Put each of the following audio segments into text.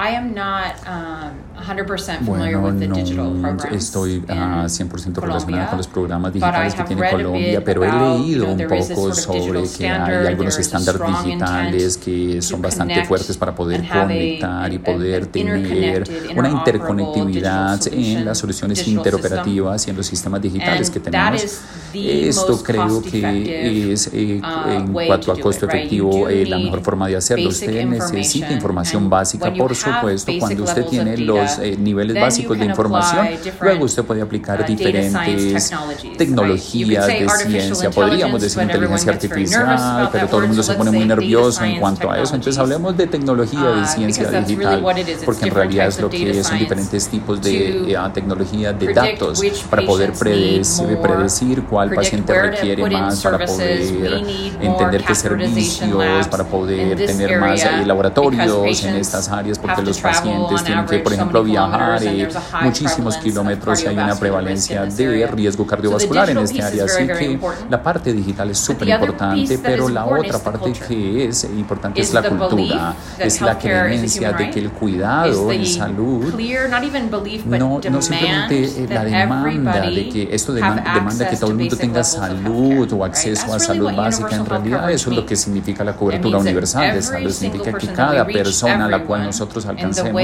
I am not um, 100% familiar Bueno, with the digital no programs estoy in 100% Colombia, relacionada con los programas digitales que tiene Colombia, pero he you leído know, un poco sort of digital sobre que hay algunos estándares digitales que son bastante fuertes para poder a- conectar y poder an tener una interconectividad en las soluciones interoperativas y en los sistemas digitales que tenemos. Esto creo que es eh, uh, en cuanto to a costo it, efectivo eh, la mejor forma de hacerlo. Usted necesita información básica, por supuesto. Cuando usted tiene los eh, niveles básicos de información, luego usted puede aplicar uh, diferentes tecnologías de ciencia. Podríamos decir inteligencia artificial, pero todo el mundo se pone muy nervioso en cuanto a eso. Entonces hablemos de tecnología, de Uh, ciencia digital, porque en realidad es lo que son diferentes tipos de eh, ah, tecnología de datos para poder predecir, predecir cuál paciente requiere más para poder entender qué servicios, para poder tener más eh, laboratorios en estas áreas, porque los pacientes tienen que, por ejemplo, viajar eh, muchísimos kilómetros y hay una prevalencia de riesgo cardiovascular en este área. Así que la parte digital es súper importante, pero la otra parte que es importante es la cultura, es la creencia de que el cuidado en salud no, no simplemente eh, la demanda de que esto demanda, demanda que todo el mundo tenga salud o acceso a salud básica. En realidad eso es lo que significa la cobertura universal de salud. Significa que cada persona a la cual nosotros alcancemos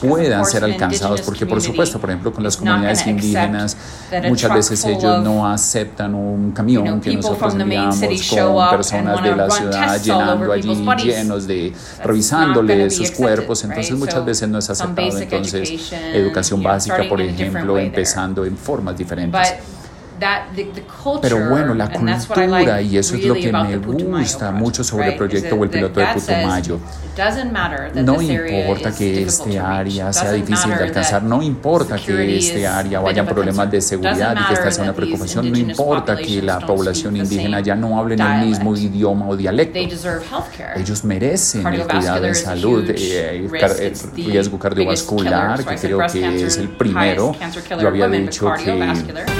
puedan ser an alcanzados, porque por supuesto, por ejemplo, con las comunidades indígenas, muchas veces ellos no aceptan un camión que nosotros enviamos con personas de la ciudad llenando allí llenos de, revisándole sus cuerpos, entonces muchas veces no es aceptado. Entonces, educación básica, por ejemplo, empezando en formas diferentes. But that the, the culture, Pero bueno, la cultura, y eso es lo que me gusta mucho sobre el proyecto o el piloto de Putumayo. it doesn't matter that No importa que este área sea difícil de alcanzar, no importa que este área a bit vayan of a problemas de seguridad y que esta sea una preocupación, no indigenous importa que la población indígena ya no hablen el mismo idioma o dialecto. They deserve healthcare. Ellos merecen el cuidado en salud, eh, el riesgo cardiovascular, que creo que es el primero. Yo había dicho que